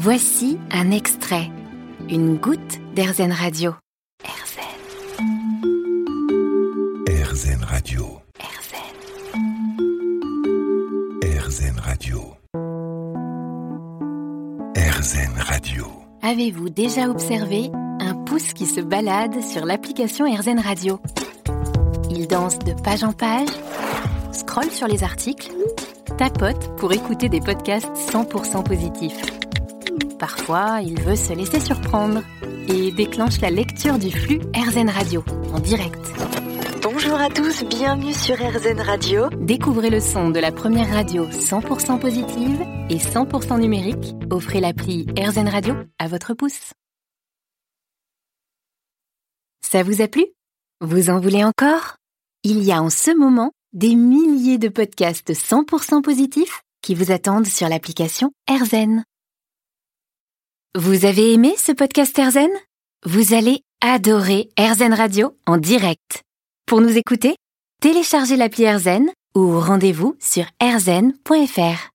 Voici un extrait, une goutte d'Airzen Radio. Airzen, Radio. Airzen. RZN Radio. RZN Radio. Avez-vous déjà observé un pouce qui se balade sur l'application Airzen Radio? Il danse de page en page, scrolle sur les articles, tapote pour écouter des podcasts 100% positifs. Parfois, il veut se laisser surprendre et déclenche la lecture du flux Airzen Radio en direct. Bonjour à tous, bienvenue sur RZN Radio. Découvrez le son de la première radio 100% positive et 100% numérique. Offrez l'appli AirZen Radio à votre pouce. Ça vous a plu? Vous en voulez encore? Il y a en ce moment des milliers de podcasts 100% positifs qui vous attendent sur l'application AirZen. Vous avez aimé ce podcast AirZen? Vous allez adorer AirZen Radio en direct. Pour nous écouter, téléchargez l'appli AirZen ou rendez-vous sur airzen.fr.